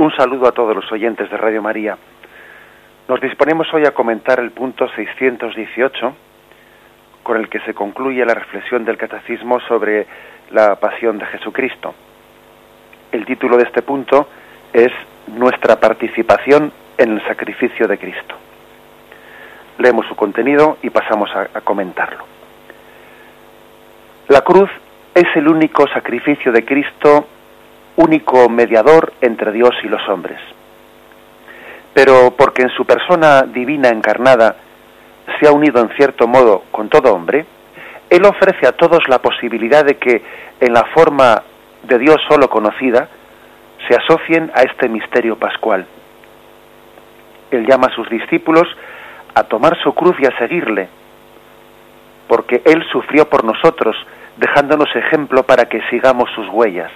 Un saludo a todos los oyentes de Radio María. Nos disponemos hoy a comentar el punto 618, con el que se concluye la reflexión del Catecismo sobre la pasión de Jesucristo. El título de este punto es Nuestra participación en el sacrificio de Cristo. Leemos su contenido y pasamos a, a comentarlo. La cruz es el único sacrificio de Cristo único mediador entre Dios y los hombres. Pero porque en su persona divina encarnada se ha unido en cierto modo con todo hombre, Él ofrece a todos la posibilidad de que en la forma de Dios solo conocida se asocien a este misterio pascual. Él llama a sus discípulos a tomar su cruz y a seguirle, porque Él sufrió por nosotros, dejándonos ejemplo para que sigamos sus huellas.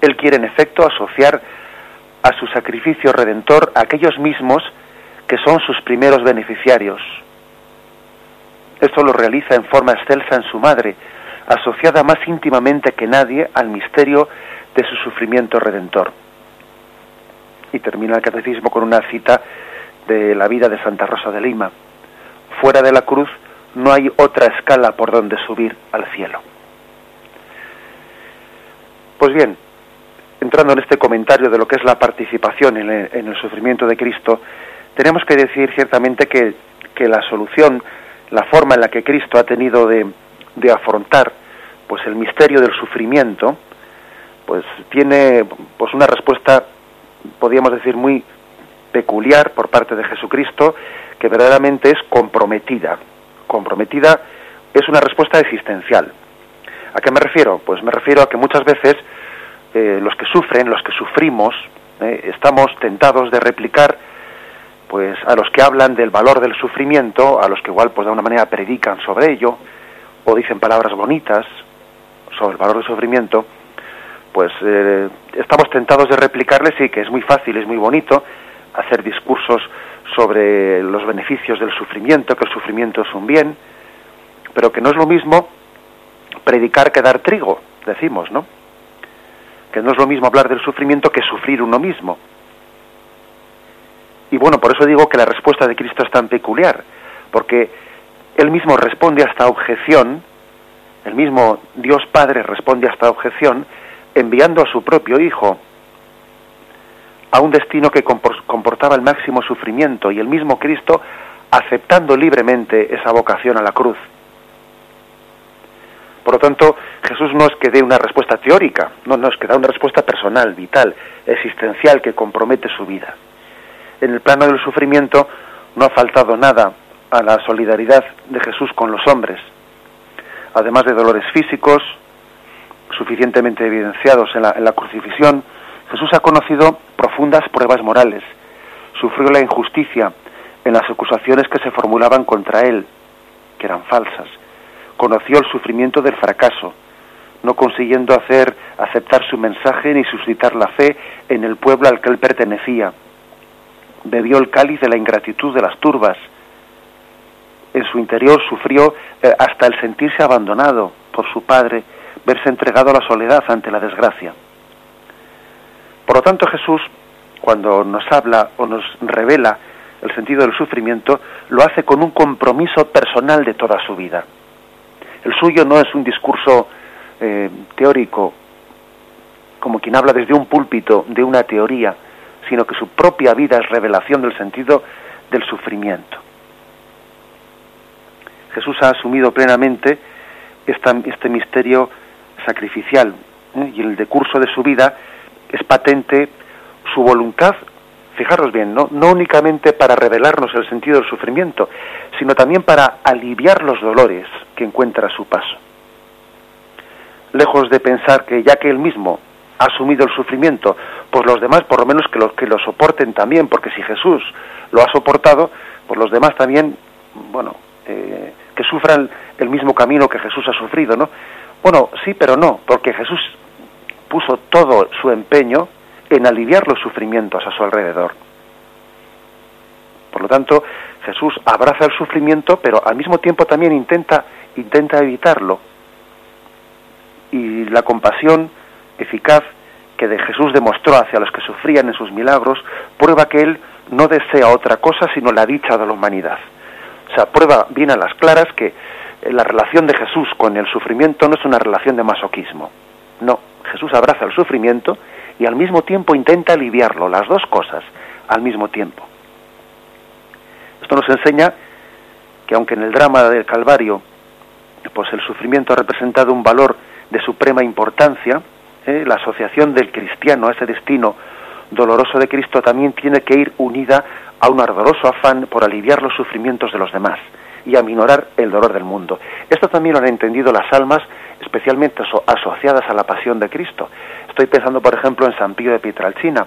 Él quiere en efecto asociar a su sacrificio redentor a aquellos mismos que son sus primeros beneficiarios. Esto lo realiza en forma excelsa en su madre, asociada más íntimamente que nadie al misterio de su sufrimiento redentor. Y termina el catecismo con una cita de la vida de Santa Rosa de Lima. Fuera de la cruz no hay otra escala por donde subir al cielo. Pues bien, entrando en este comentario de lo que es la participación en el, sufrimiento de Cristo, tenemos que decir ciertamente que, la solución, la forma en la que Cristo ha tenido de, afrontar pues el misterio del sufrimiento, pues tiene pues una respuesta, podríamos decir, muy peculiar por parte de Jesucristo, que verdaderamente es comprometida. Comprometida es una respuesta existencial. ¿A qué me refiero? Pues me refiero a que muchas veces eh, los que sufren, los que sufrimos, eh, estamos tentados de replicar pues a los que hablan del valor del sufrimiento, a los que igual pues de una manera predican sobre ello o dicen palabras bonitas sobre el valor del sufrimiento, pues eh, estamos tentados de replicarles sí que es muy fácil, es muy bonito hacer discursos sobre los beneficios del sufrimiento, que el sufrimiento es un bien, pero que no es lo mismo predicar que dar trigo, decimos, ¿no? Que no es lo mismo hablar del sufrimiento que sufrir uno mismo. Y bueno, por eso digo que la respuesta de Cristo es tan peculiar, porque Él mismo responde a esta objeción, el mismo Dios Padre responde a esta objeción, enviando a su propio Hijo a un destino que comportaba el máximo sufrimiento y el mismo Cristo aceptando libremente esa vocación a la cruz. Por lo tanto, Jesús no es que dé una respuesta teórica, no, no es que da una respuesta personal, vital, existencial, que compromete su vida. En el plano del sufrimiento no ha faltado nada a la solidaridad de Jesús con los hombres. Además de dolores físicos, suficientemente evidenciados en la, en la crucifixión, Jesús ha conocido profundas pruebas morales, sufrió la injusticia en las acusaciones que se formulaban contra él, que eran falsas, conoció el sufrimiento del fracaso, no consiguiendo hacer aceptar su mensaje ni suscitar la fe en el pueblo al que él pertenecía. Bebió el cáliz de la ingratitud de las turbas. En su interior sufrió eh, hasta el sentirse abandonado por su padre, verse entregado a la soledad ante la desgracia. Por lo tanto, Jesús, cuando nos habla o nos revela el sentido del sufrimiento, lo hace con un compromiso personal de toda su vida. El suyo no es un discurso eh, teórico, como quien habla desde un púlpito de una teoría, sino que su propia vida es revelación del sentido del sufrimiento. Jesús ha asumido plenamente este misterio sacrificial ¿eh? y el decurso de su vida es patente su voluntad fijaros bien, ¿no? no únicamente para revelarnos el sentido del sufrimiento, sino también para aliviar los dolores que encuentra a su paso. Lejos de pensar que ya que él mismo ha asumido el sufrimiento, pues los demás por lo menos que lo, que lo soporten también, porque si Jesús lo ha soportado, pues los demás también, bueno, eh, que sufran el mismo camino que Jesús ha sufrido, ¿no? Bueno, sí, pero no, porque Jesús puso todo su empeño en aliviar los sufrimientos a su alrededor. Por lo tanto, Jesús abraza el sufrimiento, pero al mismo tiempo también intenta, intenta evitarlo. Y la compasión eficaz que de Jesús demostró hacia los que sufrían en sus milagros, prueba que Él no desea otra cosa sino la dicha de la humanidad. O sea, prueba bien a las claras que eh, la relación de Jesús con el sufrimiento no es una relación de masoquismo. No, Jesús abraza el sufrimiento y al mismo tiempo intenta aliviarlo, las dos cosas al mismo tiempo. Esto nos enseña que aunque en el drama del Calvario pues el sufrimiento ha representado un valor de suprema importancia, ¿eh? la asociación del cristiano a ese destino doloroso de Cristo también tiene que ir unida a un ardoroso afán por aliviar los sufrimientos de los demás y aminorar el dolor del mundo. Esto también lo han entendido las almas especialmente asociadas a la pasión de Cristo. Estoy pensando, por ejemplo, en San Pío de Pietralcina,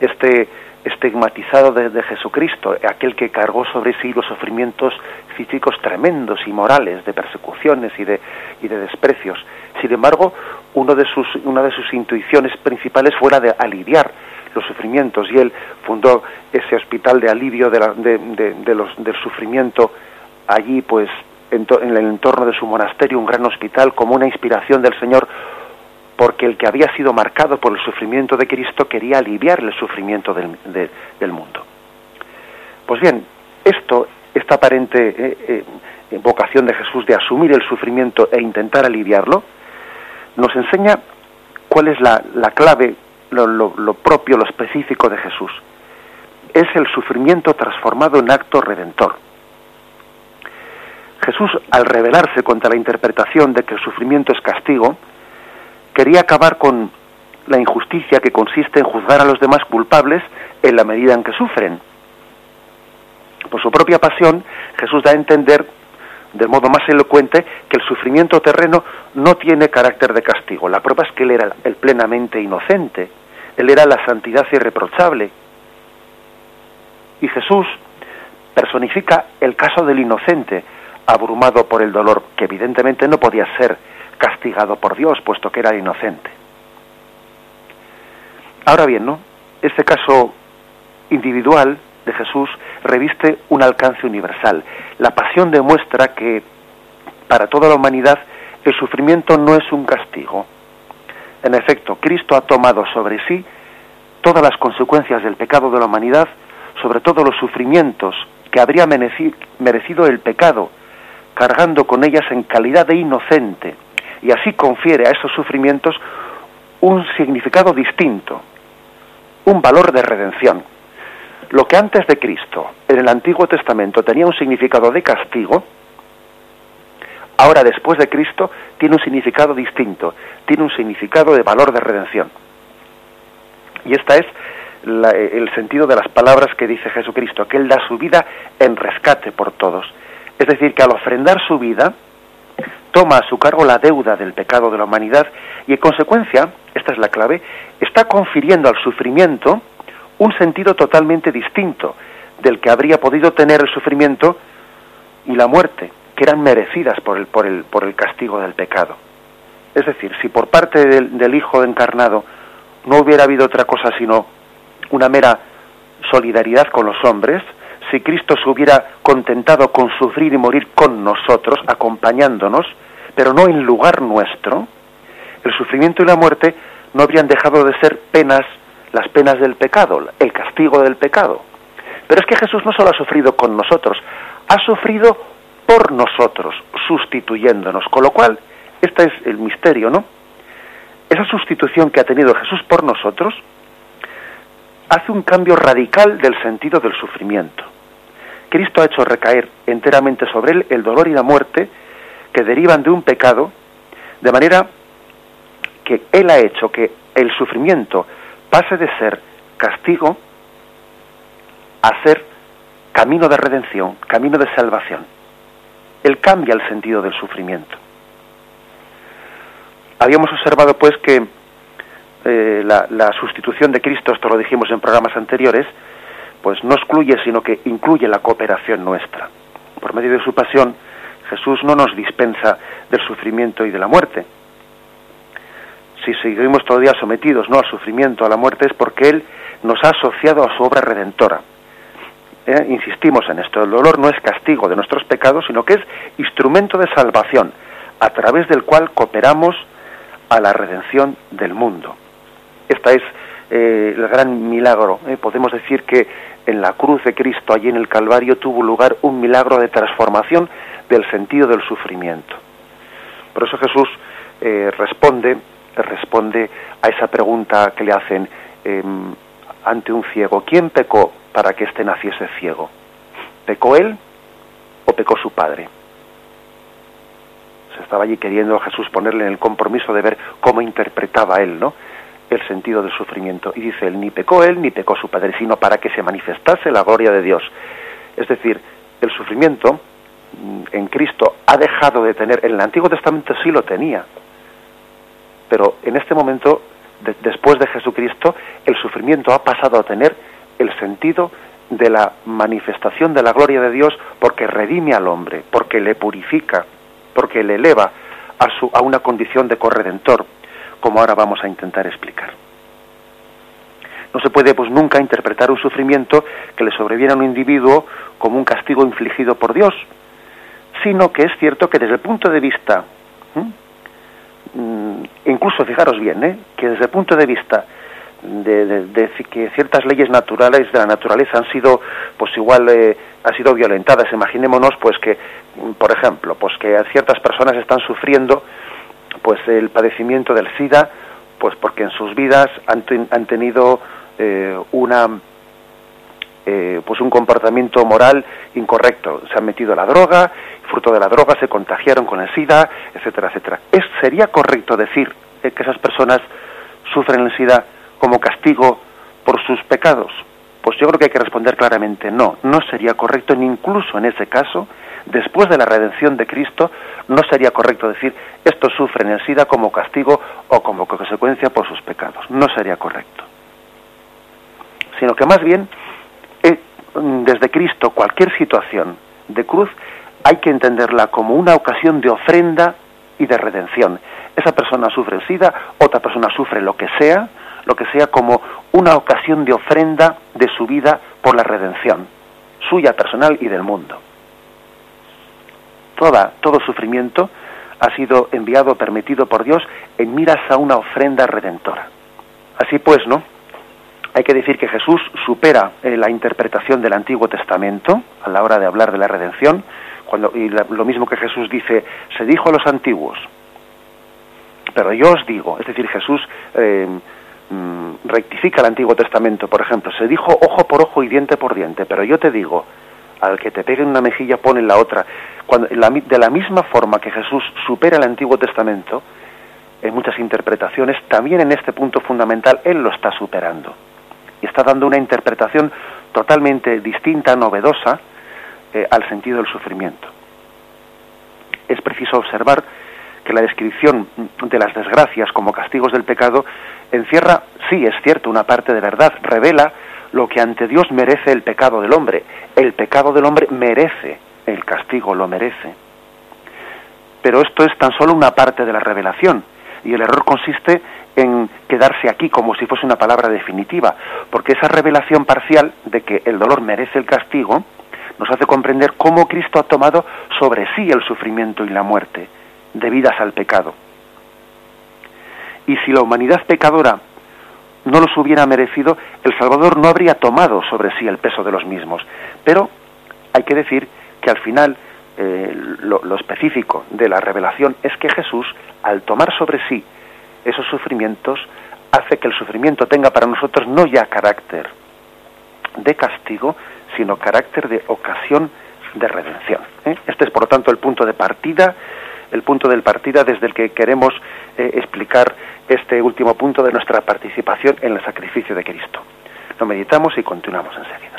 este estigmatizado de, Jesucristo, aquel que cargó sobre sí los sufrimientos físicos tremendos y morales, de persecuciones y de, y de desprecios. Sin embargo, uno de sus, una de sus intuiciones principales fue la de aliviar los sufrimientos y él fundó ese hospital de alivio de, los, del sufrimiento allí, pues, en, el entorno de su monasterio, un gran hospital, como una inspiración del Señor porque el que había sido marcado por el sufrimiento de Cristo quería aliviar el sufrimiento del, mundo. Pues bien, esto, esta aparente eh, eh, vocación de Jesús de asumir el sufrimiento e intentar aliviarlo, nos enseña cuál es la, clave, lo, lo propio, lo específico de Jesús. Es el sufrimiento transformado en acto redentor. Jesús, al rebelarse contra la interpretación de que el sufrimiento es castigo, quería acabar con la injusticia que consiste en juzgar a los demás culpables en la medida en que sufren. Por su propia pasión, Jesús da a entender del modo más elocuente que el sufrimiento terreno no tiene carácter de castigo. La prueba es que él era el plenamente inocente, él era la santidad irreprochable. Y Jesús personifica el caso del inocente, abrumado por el dolor, que evidentemente no podía ser castigado por Dios, puesto que era inocente. Ahora bien, ¿no? Este caso individual de Jesús reviste un alcance universal. La pasión demuestra que para toda la humanidad el sufrimiento no es un castigo. En efecto, Cristo ha tomado sobre sí todas las consecuencias del pecado de la humanidad, sobre todo los sufrimientos que habría merecido el pecado, cargando con ellas en calidad de inocente y así confiere a esos sufrimientos un significado distinto, un valor de redención. Lo que antes de Cristo, en el Antiguo Testamento, tenía un significado de castigo, ahora después de Cristo tiene un significado distinto, tiene un significado de valor de redención. Y esta es el sentido de las palabras que dice Jesucristo, que Él da su vida en rescate por todos. Es decir, que al ofrendar su vida, toma a su cargo la deuda del pecado de la humanidad y en consecuencia, esta es la clave, está confiriendo al sufrimiento un sentido totalmente distinto del que habría podido tener el sufrimiento y la muerte, que eran merecidas por el, por el, por el castigo del pecado. Es decir, si por parte del, del Hijo encarnado no hubiera habido otra cosa sino una mera solidaridad con los hombres, si Cristo se hubiera contentado con sufrir y morir con nosotros, acompañándonos, pero no en lugar nuestro, el sufrimiento y la muerte no habrían dejado de ser penas, las penas del pecado, el castigo del pecado. Pero es que Jesús no solo ha sufrido con nosotros, ha sufrido por nosotros, sustituyéndonos. Con lo cual, este es el misterio, ¿no? Esa sustitución que ha tenido Jesús por nosotros hace un cambio radical del sentido del sufrimiento. Cristo ha hecho recaer enteramente sobre él el dolor y la muerte que derivan de un pecado, de manera que él ha hecho que el sufrimiento pase de ser castigo a ser camino de redención, camino de salvación. Él cambia el sentido del sufrimiento. Habíamos observado pues que eh, la, la, sustitución de Cristo, esto lo dijimos en programas anteriores, pues no excluye, sino que incluye la cooperación nuestra. Por medio de su pasión, Jesús no nos dispensa del sufrimiento y de la muerte. Si seguimos todavía sometidos no al sufrimiento, a la muerte, es porque Él nos ha asociado a su obra redentora. Eh, insistimos en esto, el dolor no es castigo de nuestros pecados, sino que es instrumento de salvación, a través del cual cooperamos a la redención del mundo. Esta es eh, el gran milagro. ¿eh? Podemos decir que en la cruz de Cristo, allí en el Calvario, tuvo lugar un milagro de transformación del sentido del sufrimiento. Por eso Jesús eh, responde, responde a esa pregunta que le hacen em, ante un ciego. ¿Quién pecó para que éste naciese ciego? ¿Pecó él o pecó su padre? Se estaba allí queriendo Jesús ponerle en el compromiso de ver cómo interpretaba él, ¿no? El sentido del sufrimiento. Y dice él, ni pecó él ni pecó su padre, sino para que se manifestase la gloria de Dios. Es decir, el sufrimiento mm, en Cristo ha dejado de tener, en el Antiguo Testamento sí lo tenía, pero en este momento, después de Jesucristo, el sufrimiento ha pasado a tener el sentido de la manifestación de la gloria de Dios porque redime al hombre, porque le purifica, porque le eleva a, su, a una condición de corredentor, como ahora vamos a intentar explicar. No se puede pues nunca interpretar un sufrimiento que le sobreviene a un individuo como un castigo infligido por Dios, sino que es cierto que desde el punto de vista, mm, incluso fijaros bien, ¿eh? que desde el punto de vista de, que ciertas leyes naturales de la naturaleza han sido pues igual eh, han sido violentadas imaginémonos pues que por ejemplo pues que ciertas personas están sufriendo pues el padecimiento del SIDA, pues porque en sus vidas han, han tenido eh, una eh, pues un comportamiento moral incorrecto, se han metido a la droga, fruto de la droga se contagiaron con el SIDA, etcétera, etcétera. ¿Es, ¿Sería correcto decir eh, que esas personas sufren el SIDA como castigo por sus pecados? Pues yo creo que hay que responder claramente no, no sería correcto, ni incluso en ese caso, después de la redención de Cristo, no sería correcto decir esto sufren el SIDA como castigo o como consecuencia por sus pecados. No sería correcto. Sino que más bien, eh, desde Cristo, cualquier situación de cruz hay que entenderla como una ocasión de ofrenda y de redención. Esa persona sufre el SIDA, otra persona sufre lo que sea, lo que sea como una ocasión de ofrenda de su vida por la redención, suya personal y del mundo. Toda, todo sufrimiento ha sido enviado, permitido por Dios en miras a una ofrenda redentora. Así pues, ¿no? Hay que decir que Jesús supera eh, la interpretación del Antiguo Testamento a la hora de hablar de la redención, cuando, y lo mismo que Jesús dice, se dijo a los antiguos, pero yo os digo, es decir, Jesús eh, mm, rectifica el Antiguo Testamento, por ejemplo, se dijo ojo por ojo y diente por diente, pero yo te digo, al que te pegue en una mejilla pone en la otra. Cuando, de la misma forma que Jesús supera el Antiguo Testamento, en muchas interpretaciones, también en este punto fundamental Él lo está superando. Y está dando una interpretación totalmente distinta, novedosa, eh, al sentido del sufrimiento. Es preciso observar que la descripción de las desgracias como castigos del pecado encierra, sí, es cierto, una parte de verdad, revela lo que ante Dios merece el pecado del hombre. El pecado del hombre merece el castigo, lo merece. Pero esto es tan solo una parte de la revelación y el error consiste en quedarse aquí como si fuese una palabra definitiva, porque esa revelación parcial de que el dolor merece el castigo nos hace comprender cómo Cristo ha tomado sobre sí el sufrimiento y la muerte debidas al pecado. Y si la humanidad pecadora no los hubiera merecido, el Salvador no habría tomado sobre sí el peso de los mismos. Pero hay que decir que al final eh, lo, específico de la revelación es que Jesús, al tomar sobre sí esos sufrimientos, hace que el sufrimiento tenga para nosotros no ya carácter de castigo, sino carácter de ocasión de redención. ¿eh? Este es, por lo tanto, el punto de partida el punto del partida desde el que queremos eh, explicar este último punto de nuestra participación en el sacrificio de Cristo. Lo meditamos y continuamos enseguida.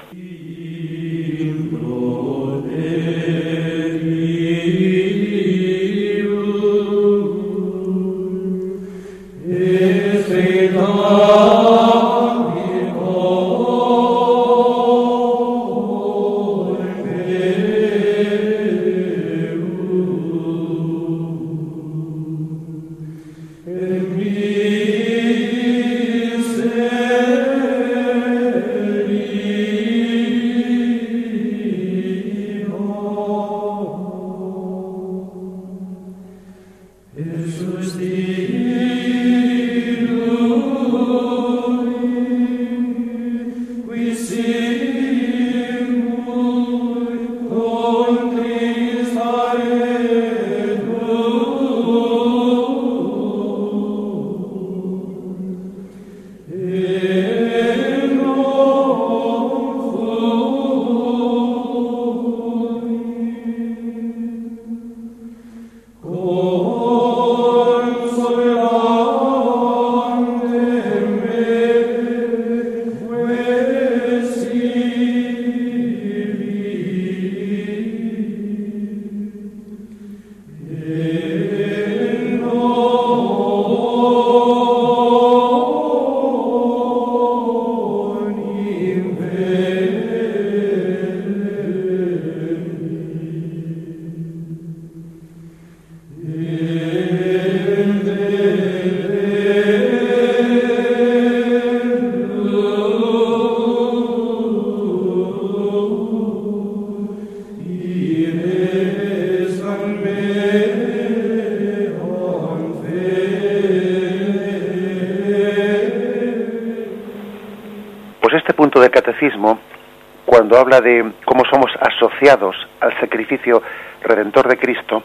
Habla de cómo somos asociados al sacrificio redentor de Cristo,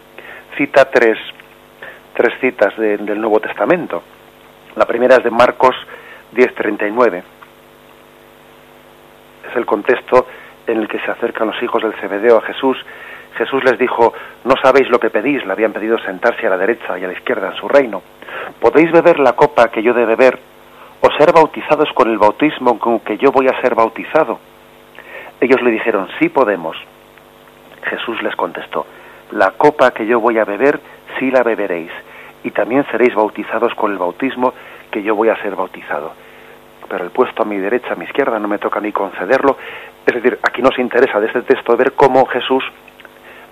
cita tres, tres citas del Nuevo Testamento. La primera es de Marcos 10:39. Es el contexto en el que se acercan los hijos del Cebedeo a Jesús. Jesús les dijo, no sabéis lo que pedís, le habían pedido sentarse a la derecha y a la izquierda en su reino. ¿Podéis beber la copa que yo de beber o ser bautizados con el bautismo con que yo voy a ser bautizado? Ellos le dijeron, sí podemos. Jesús les contestó, la copa que yo voy a beber, sí la beberéis, y también seréis bautizados con el bautismo que yo voy a ser bautizado. Pero el puesto a mi derecha, a mi izquierda, no me toca ni concederlo. Es decir, aquí nos interesa de este texto ver cómo Jesús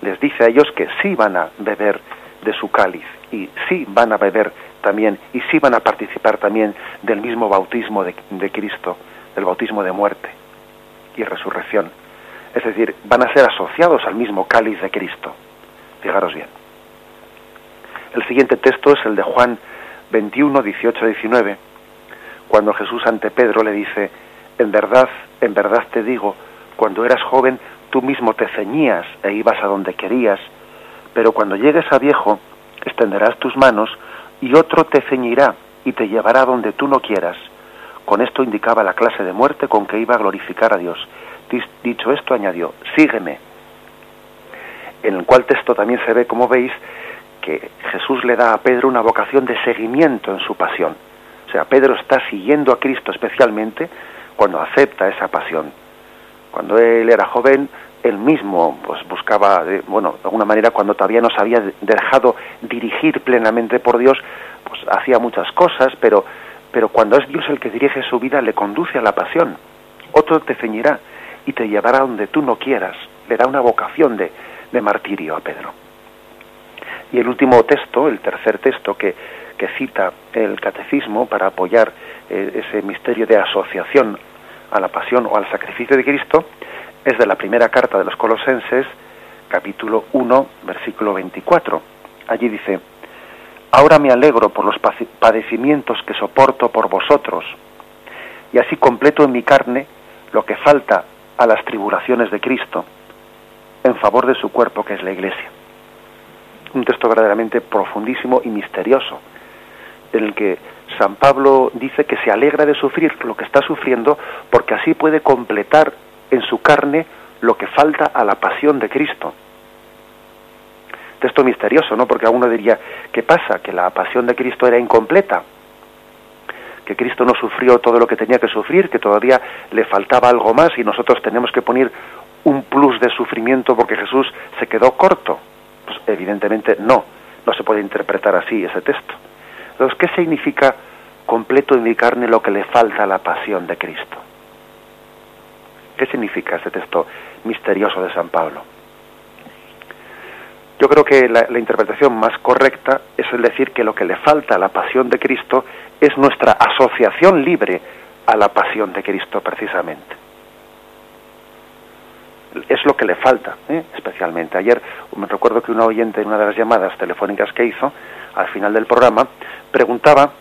les dice a ellos que sí van a beber de su cáliz y sí van a beber también y sí van a participar también del mismo bautismo de, de Cristo, del bautismo de muerte y resurrección. Es decir, van a ser asociados al mismo cáliz de Cristo. Fijaros bien. El siguiente texto es el de Juan 21, 18, 19, cuando Jesús ante Pedro le dice, en verdad, en verdad te digo, cuando eras joven tú mismo te ceñías e ibas a donde querías, pero cuando llegues a viejo, extenderás tus manos y otro te ceñirá y te llevará donde tú no quieras. Con esto indicaba la clase de muerte con que iba a glorificar a Dios. Dicho esto, añadió, sígueme. En el cual texto también se ve, como veis, que Jesús le da a Pedro una vocación de seguimiento en su pasión. O sea, Pedro está siguiendo a Cristo especialmente cuando acepta esa pasión. Cuando él era joven, él mismo pues buscaba, bueno, de alguna manera cuando todavía no se había dejado dirigir plenamente por Dios, pues hacía muchas cosas, pero pero cuando es Dios el que dirige su vida, le conduce a la pasión. Otro te ceñirá y te llevará donde tú no quieras. Le da una vocación de, martirio a Pedro. Y el último texto, el tercer texto que, que cita el catecismo para apoyar eh, ese misterio de asociación a la pasión o al sacrificio de Cristo, es de la primera carta de los Colosenses, capítulo 1, versículo 24. Allí dice, Ahora me alegro por los padecimientos que soporto por vosotros, y así completo en mi carne lo que falta a las tribulaciones de Cristo, en favor de su cuerpo que es la Iglesia. Un texto verdaderamente profundísimo y misterioso, en el que San Pablo dice que se alegra de sufrir lo que está sufriendo porque así puede completar en su carne lo que falta a la pasión de Cristo texto misterioso, ¿no? Porque a uno diría, ¿qué pasa? Que la pasión de Cristo era incompleta, que Cristo no sufrió todo lo que tenía que sufrir, que todavía le faltaba algo más y nosotros tenemos que poner un plus de sufrimiento porque Jesús se quedó corto. Pues evidentemente no, no se puede interpretar así ese texto. Entonces, ¿qué significa completo en mi carne lo que le falta a la pasión de Cristo? ¿Qué significa ese texto misterioso de San Pablo? Yo creo que la, interpretación más correcta es el decir que lo que le falta a la pasión de Cristo es nuestra asociación libre a la pasión de Cristo precisamente. Es lo que le falta, ¿eh? especialmente. Ayer me recuerdo que un oyente en una de las llamadas telefónicas que hizo, al final del programa, preguntaba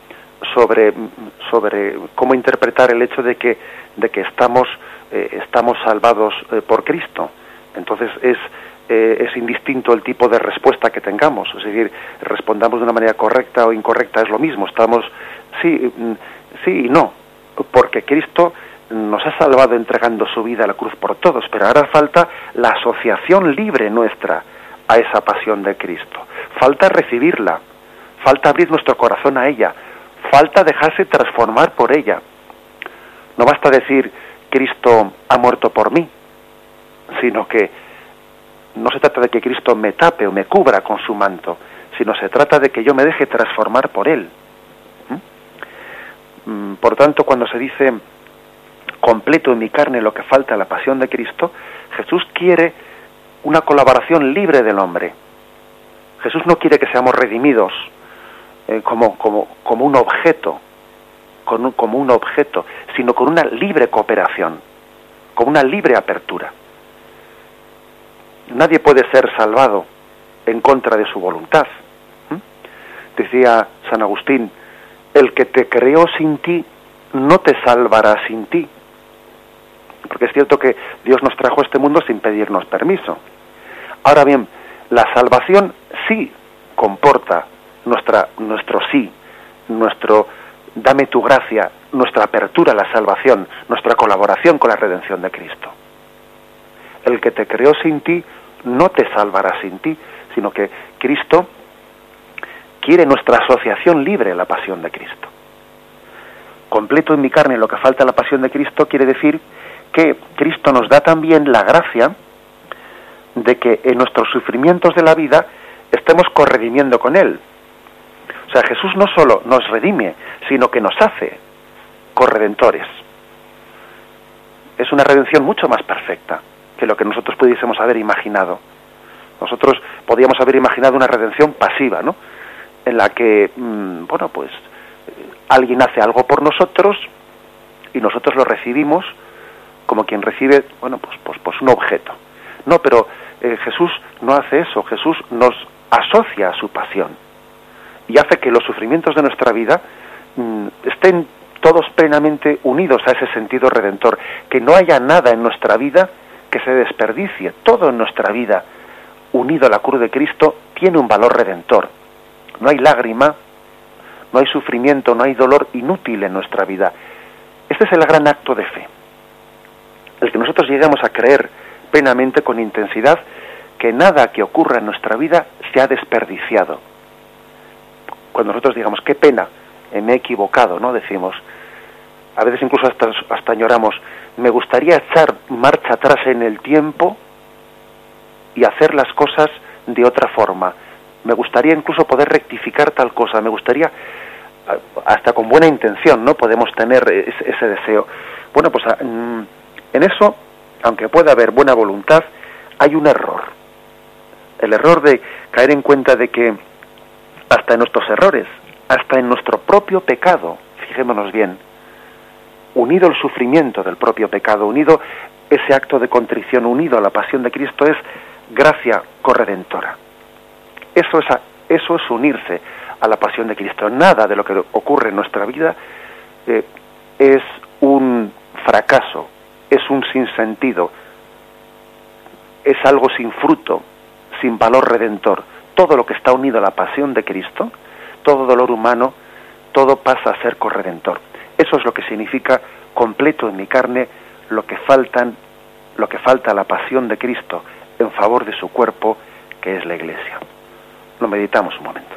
sobre, sobre cómo interpretar el hecho de que, de que estamos, eh, estamos salvados eh, por Cristo. Entonces es eh, es indistinto el tipo de respuesta que tengamos. Es decir, respondamos de una manera correcta o incorrecta es lo mismo. Estamos, sí, mm, sí y no. ¿Por Hombre, Cristo nos ha salvado entregando su vida a la cruz por todos, pero ahora falta la asociación libre nuestra a esa pasión de Cristo. Falta recibirla, falta abrir nuestro corazón a ella, falta dejarse transformar por ella. No basta decir Cristo ha muerto por mí, sino que no se trata de que Cristo me tape o me cubra con su manto, sino se trata de que yo me deje transformar por Él. ¿Mm? Mm, por tanto, cuando se dice completo en mi carne lo que falta la pasión de Cristo, Jesús quiere una colaboración libre del hombre. Jesús no quiere que seamos redimidos eh, como, como, como un objeto, como un objeto, sino con una libre cooperación, con una libre apertura. Nadie puede ser salvado en contra de su voluntad. Decía San Agustín, el que te creó sin ti no te salvará sin ti. Porque es cierto que Dios nos trajo a este mundo sin pedirnos permiso. Ahora bien, la salvación sí comporta nuestra, nuestro sí, nuestro dame tu gracia, nuestra apertura a la salvación, nuestra colaboración con la redención de Cristo. El que te creó sin ti no te salvará sin ti, sino que Cristo quiere nuestra asociación libre a la pasión de Cristo. Completo en mi carne lo que falta a la pasión de Cristo quiere decir que Cristo nos da también la gracia de que en nuestros sufrimientos de la vida estemos corredimiendo con Él. O sea, Jesús no solo nos redime, sino que nos hace corredentores. Es una redención mucho más perfecta que lo que nosotros pudiésemos haber imaginado. Nosotros podíamos haber imaginado una redención pasiva, ¿no? En la que, mm, bueno, pues alguien hace algo por nosotros y nosotros lo recibimos como quien recibe, bueno, pues, pues, pues un objeto. No, pero eh, Jesús no hace eso, Jesús nos asocia a su pasión y hace que los sufrimientos de nuestra vida mm, estén todos plenamente unidos a ese sentido redentor, que no haya nada en nuestra vida que se desperdicie, todo en nuestra vida unido a la cruz de Cristo tiene un valor redentor. No hay lágrima, no hay sufrimiento, no hay dolor inútil en nuestra vida. Este es el gran acto de fe. El que nosotros lleguemos a creer plenamente con intensidad que nada que ocurra en nuestra vida se ha desperdiciado. Cuando nosotros digamos, qué pena, eh, me he equivocado, ¿no? Decimos, a veces incluso hasta, hasta lloramos, me gustaría echar marcha atrás en el tiempo y hacer las cosas de otra forma. Me gustaría incluso poder rectificar tal cosa, me gustaría, hasta con buena intención, ¿no? Podemos tener ese, deseo. Bueno, pues mm, en eso, aunque pueda haber buena voluntad, hay un error. El error de caer en cuenta de que hasta en nuestros errores, hasta en nuestro propio pecado, fijémonos bien, unido el sufrimiento del propio pecado, unido ese acto de contrición, unido a la pasión de Cristo, es gracia corredentora. Eso es, eso es unirse a la pasión de Cristo. Nada de lo que ocurre en nuestra vida eh, es un fracaso, es un sinsentido, es algo sin fruto, sin valor redentor. Todo lo que está unido a la pasión de Cristo, todo dolor humano, todo pasa a ser corredentor. Eso es lo que significa completo en mi carne lo que faltan, lo que falta la pasión de Cristo en favor de su cuerpo, que es la Iglesia. Lo meditamos un momento.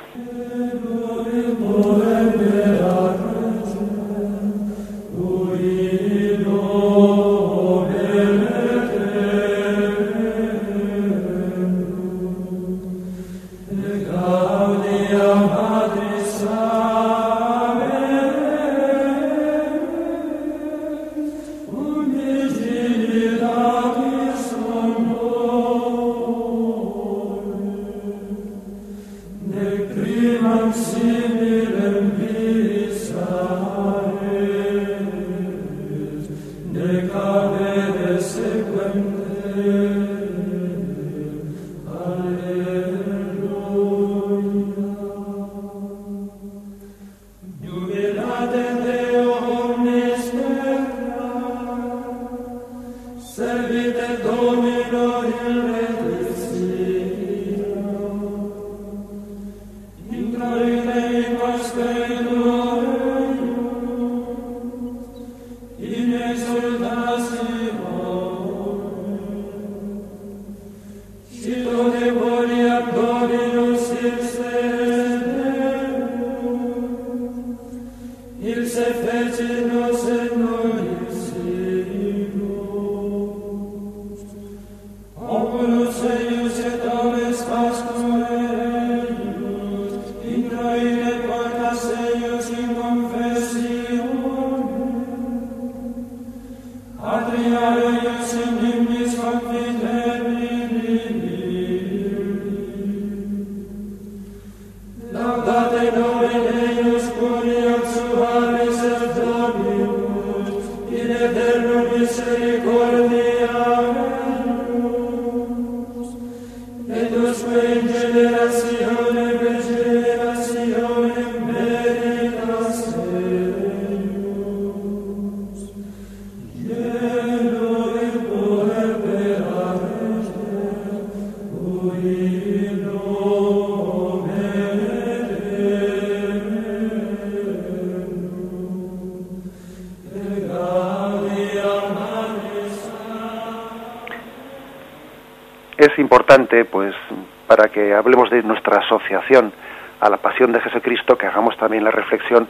Asociación a la pasión de Jesucristo, que hagamos también la reflexión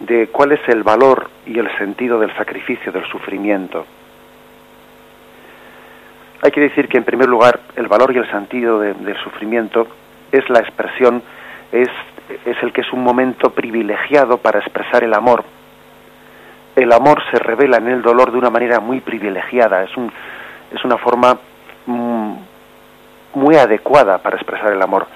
de cuál es el valor y el sentido del sacrificio, del sufrimiento. Hay que decir que, en primer lugar, el valor y el sentido del sufrimiento es la expresión, es, es el que es un momento privilegiado para expresar el amor. El amor se revela en el dolor de una manera muy privilegiada, es, un, es una forma mm, muy adecuada para expresar el amor.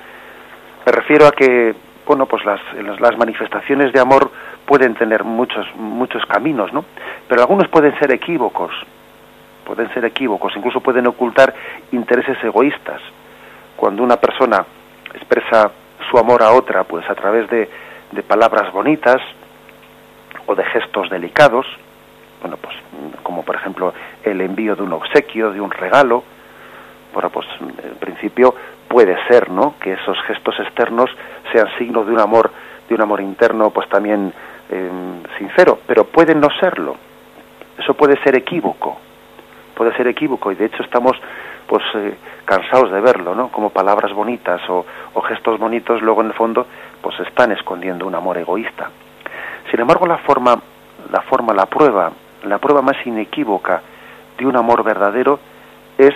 Me refiero a que, bueno, pues las, las manifestaciones de amor pueden tener muchos, muchos caminos, ¿no? Pero algunos pueden ser equívocos, pueden ser equívocos, incluso pueden ocultar intereses egoístas. Cuando una persona expresa su amor a otra, pues a través de, de palabras bonitas o de gestos delicados, bueno, pues como por ejemplo el envío de un obsequio, de un regalo, bueno, pues en principio puede ser, ¿no? Que esos gestos externos sean signo de un amor, de un amor interno, pues también em, sincero, pero puede no serlo. Eso puede ser equívoco, puede ser equívoco y de hecho estamos, pues, eh, cansados de verlo, ¿no? Como palabras bonitas o, o gestos bonitos, luego en el fondo, pues están escondiendo un amor egoísta. Sin embargo, la forma, la forma, la prueba, la prueba más inequívoca de un amor verdadero es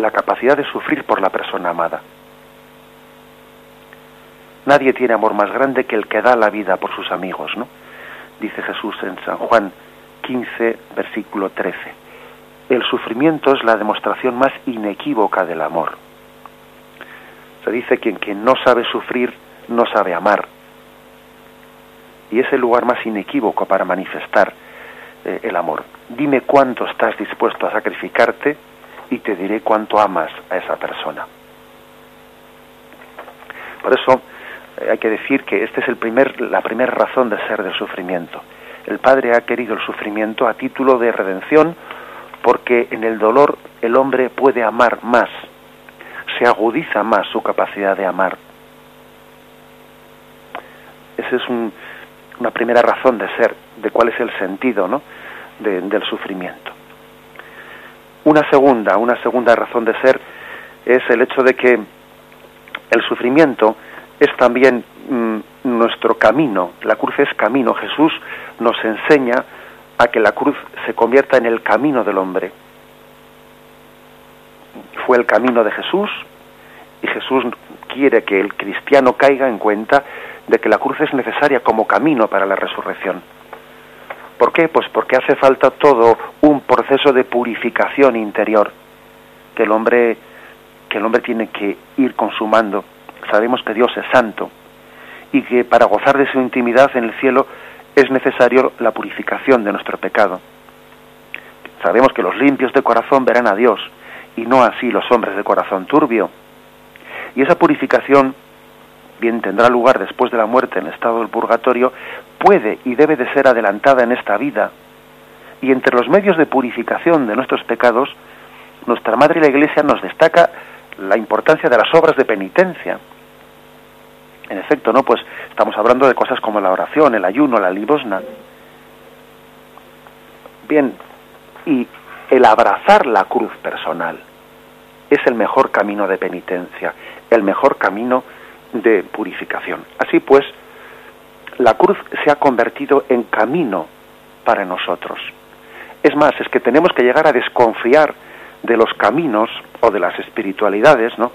la capacidad de sufrir por la persona amada. Nadie tiene amor más grande que el que da la vida por sus amigos, ¿no? Dice Jesús en San Juan 15, versículo 13. El sufrimiento es la demostración más inequívoca del amor. Se dice que quien no sabe sufrir no sabe amar. Y es el lugar más inequívoco para manifestar eh, el amor. Dime cuánto estás dispuesto a sacrificarte y te diré cuánto amas a esa persona. Por eso eh, hay que decir que esta es el primer, la primera razón de ser del sufrimiento. El Padre ha querido el sufrimiento a título de redención porque en el dolor el hombre puede amar más, se agudiza más su capacidad de amar. Esa es una primera razón de ser, de cuál es el sentido ¿no? del sufrimiento. Una segunda, una segunda razón de ser es el hecho de que el sufrimiento es también mm, nuestro camino, la cruz es camino, Jesús nos enseña a que la cruz se convierta en el camino del hombre. Fue el camino de Jesús y Jesús quiere que el cristiano caiga en cuenta de que la cruz es necesaria como camino para la resurrección. ¿Por qué? Pues porque hace falta todo un proceso de purificación interior que el hombre que el hombre tiene que ir consumando. Sabemos que Dios es santo y que para gozar de su intimidad en el cielo es necesario la purificación de nuestro pecado. Sabemos que los limpios de corazón verán a Dios y no así los hombres de corazón turbio. Y esa purificación bien tendrá lugar después de la muerte en estado del purgatorio, puede y debe de ser adelantada en esta vida. Y entre los medios de purificación de nuestros pecados, nuestra Madre la Iglesia nos destaca la importancia de las obras de penitencia. En efecto, ¿no? Pues estamos hablando de cosas como la oración, el ayuno, la limosna. Bien, y el abrazar la cruz personal es el mejor camino de penitencia, el mejor camino de purificación. Así pues, la cruz se ha convertido en camino para nosotros. Es más, es que tenemos que llegar a desconfiar de los caminos o de las espiritualidades, ¿no?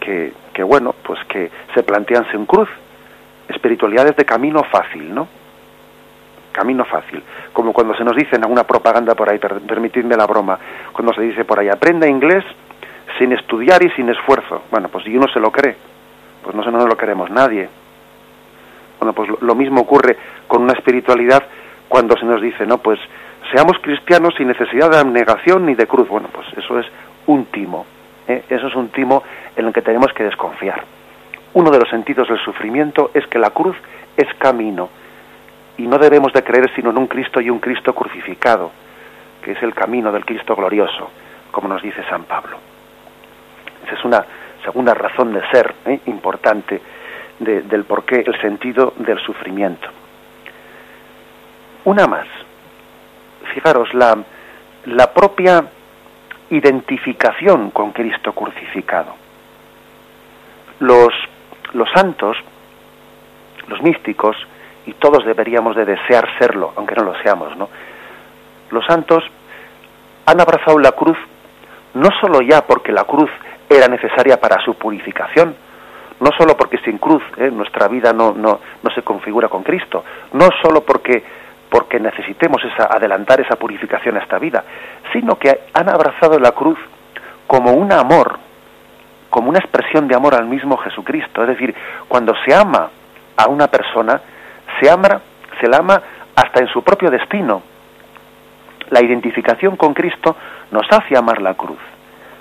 Que, que bueno, pues que se plantean sin cruz, espiritualidades de camino fácil, ¿no? camino fácil. Como cuando se nos dice en alguna propaganda por ahí, permitidme la broma, cuando se dice por ahí, aprenda inglés sin estudiar y sin esfuerzo. Bueno, pues si uno se lo cree, pues no, no lo queremos nadie. Bueno, pues lo mismo ocurre con una espiritualidad cuando se nos dice, no, pues seamos cristianos sin necesidad de abnegación ni de cruz. Bueno, pues eso es un timo. ¿eh? Eso es un timo en el que tenemos que desconfiar. Uno de los sentidos del sufrimiento es que la cruz es camino y no debemos de creer sino en un Cristo y un Cristo crucificado, que es el camino del Cristo glorioso, como nos dice San Pablo. Esa es una segunda razón de ser ¿eh? importante del porqué, el sentido del sufrimiento. Una más. Fijaros, la, la propia identificación con Cristo crucificado. Los, los santos, los místicos, y todos deberíamos de desear serlo, aunque no lo seamos, ¿no? Los santos han abrazado la cruz no solo ya porque la cruz era necesaria para su purificación, no solo porque sin cruz ¿eh? nuestra vida no, no, no se configura con Cristo, no solo porque porque necesitemos esa, adelantar esa purificación a esta vida, sino que han abrazado la cruz como un amor, como una expresión de amor al mismo Jesucristo. Es decir, cuando se ama a una persona, se ama, se la ama hasta en su propio destino. La identificación con Cristo nos hace amar la cruz.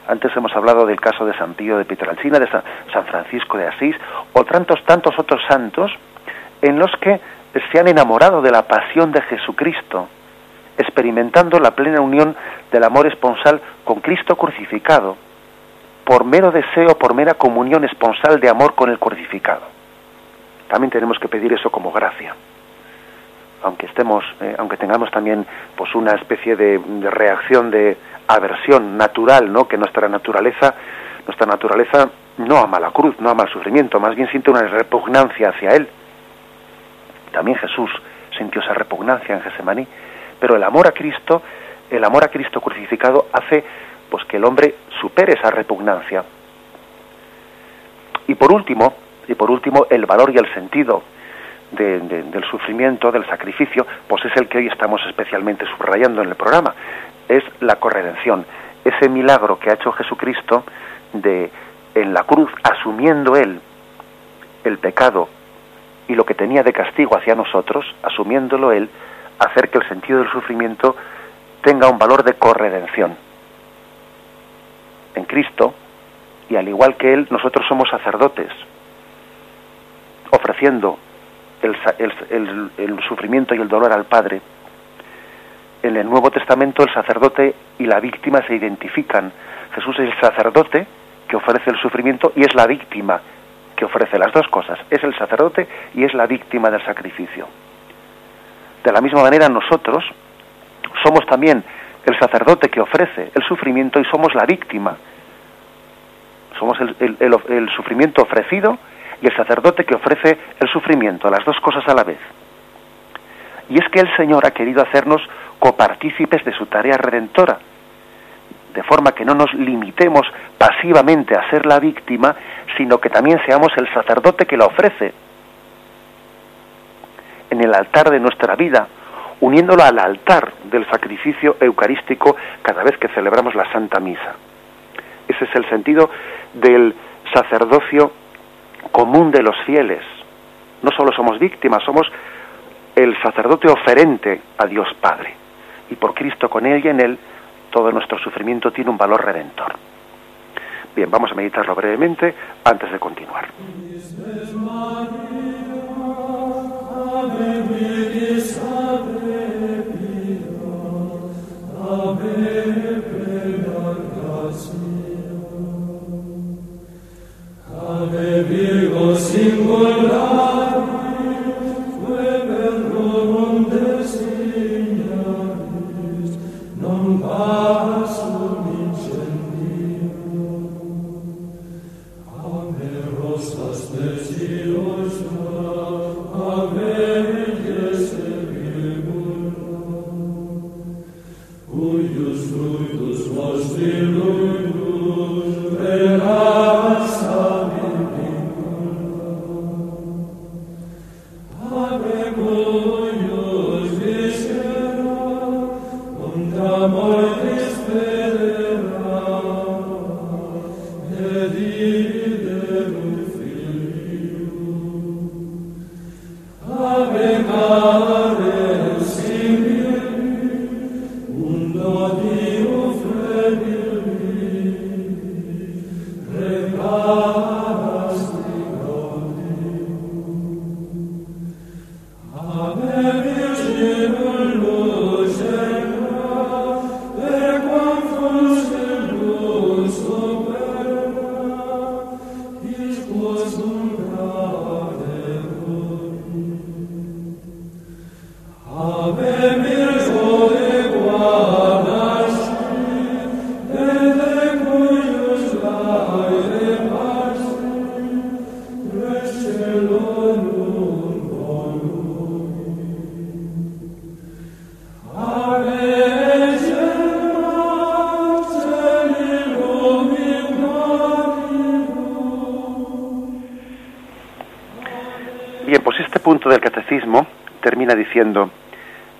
Antes hemos hablado del caso de San Pío de Pietrelcina, de San Francisco de Asís, o tantos, tantos otros santos en los que se han enamorado de la pasión de Jesucristo, experimentando la plena unión del amor esponsal con Cristo crucificado, por mero deseo, por mera comunión esponsal de amor con el crucificado. También tenemos que pedir eso como gracia. Aunque estemos, eh, aunque tengamos también pues una especie de, reacción de aversión natural, ¿no? Que nuestra naturaleza, nuestra naturaleza no ama la cruz, no ama el sufrimiento, más bien siente una repugnancia hacia él también Jesús sintió esa repugnancia en Gesemaní, pero el amor a Cristo, el amor a Cristo crucificado hace pues que el hombre supere esa repugnancia. Y por último, y por último, el valor y el sentido del sufrimiento, del sacrificio, pues es el que hoy estamos especialmente subrayando en el programa, es la corredención, ese milagro que ha hecho Jesucristo de en la cruz, asumiendo él el pecado y lo que tenía de castigo hacia nosotros, asumiéndolo él, hacer que el sentido del sufrimiento tenga un valor de corredención. En Cristo, y al igual que él, nosotros somos sacerdotes, ofreciendo el, el, el, sufrimiento y el dolor al Padre. En el Nuevo Testamento el sacerdote y la víctima se identifican. Jesús es el sacerdote que ofrece el sufrimiento y es la víctima que ofrece las dos cosas. Es el sacerdote y es la víctima del sacrificio. De la misma manera nosotros somos también el sacerdote que ofrece el sufrimiento y somos la víctima. Somos el, sufrimiento ofrecido y el sacerdote que ofrece el sufrimiento, las dos cosas a la vez. Y es que el Señor ha querido hacernos copartícipes de su tarea redentora de forma que no nos limitemos pasivamente a ser la víctima, sino que también seamos el sacerdote que la ofrece en el altar de nuestra vida, uniéndolo al altar del sacrificio eucarístico cada vez que celebramos la Santa Misa. Ese es el sentido del sacerdocio común de los fieles. No solo somos víctimas, somos el sacerdote oferente a Dios Padre. Y por Cristo con Él y en Él, todo nuestro sufrimiento tiene un valor redentor. Bien, vamos a meditarlo brevemente antes de continuar. Ave Virgo singular,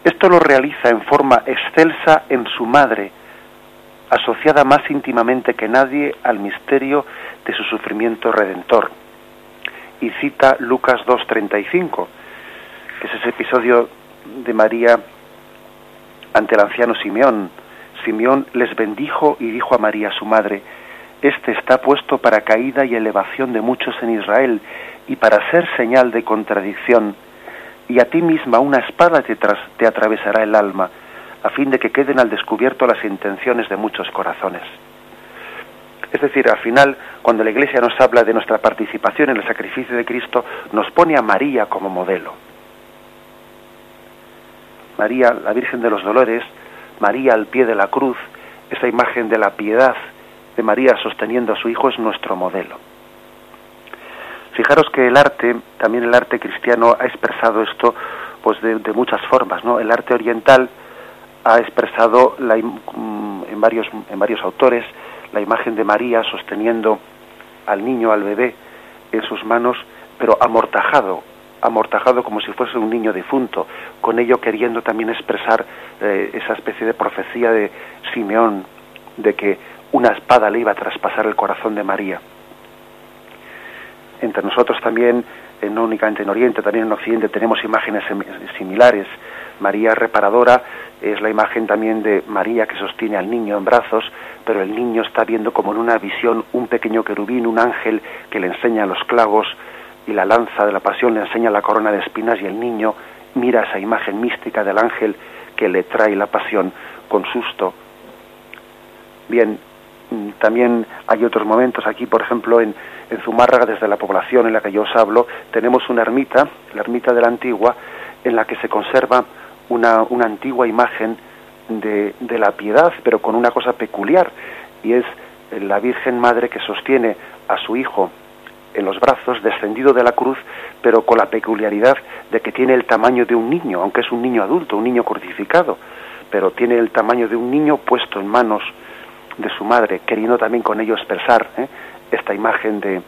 esto lo realiza en forma excelsa en su madre, asociada más íntimamente que nadie al misterio de su sufrimiento redentor. Y cita Lucas 2.35, que es ese episodio de María ante el anciano Simeón. Simeón les bendijo y dijo a María su madre, Este está puesto para caída y elevación de muchos en Israel y para ser señal de contradicción y a ti misma una espada te, te atravesará el alma, a fin de que queden al descubierto las intenciones de muchos corazones. Es decir, al final, cuando la Iglesia nos habla de nuestra participación en el sacrificio de Cristo, nos pone a María como modelo. María, la Virgen de los Dolores, María al pie de la cruz, esa imagen de la piedad de María sosteniendo a su Hijo es nuestro modelo. Fijaros que el arte, también el arte cristiano, ha expresado esto pues de, muchas formas, ¿no? El arte oriental ha expresado la, mm, en, varios, en varios autores la imagen de María sosteniendo al niño, al bebé, en sus manos, pero amortajado, amortajado como si fuese un niño difunto, con ello queriendo también expresar eh, esa especie de profecía de Simeón, de que una espada le iba a traspasar el corazón de María entre nosotros también, eh, no únicamente en Oriente, también en Occidente tenemos imágenes similares. María reparadora es la imagen también de María que sostiene al niño en brazos, pero el niño está viendo como en una visión un pequeño querubín, un ángel que le enseña los clavos y la lanza de la pasión le enseña la corona de espinas y el niño mira esa imagen mística del ángel que le trae la pasión con susto. Bien, mm, también hay otros momentos aquí, por ejemplo, en, en Zumárraga, desde la población en la que yo os hablo, tenemos una ermita, la ermita de la Antigua, en la que se conserva una, una antigua imagen de, de la piedad, pero con una cosa peculiar, y es la Virgen Madre que sostiene a su hijo en los brazos, descendido de la cruz, pero con la peculiaridad de que tiene el tamaño de un niño, aunque es un niño adulto, un niño crucificado, pero tiene el tamaño de un niño puesto en manos de su madre, queriendo también con ello expresar ¿eh? Esta imagen de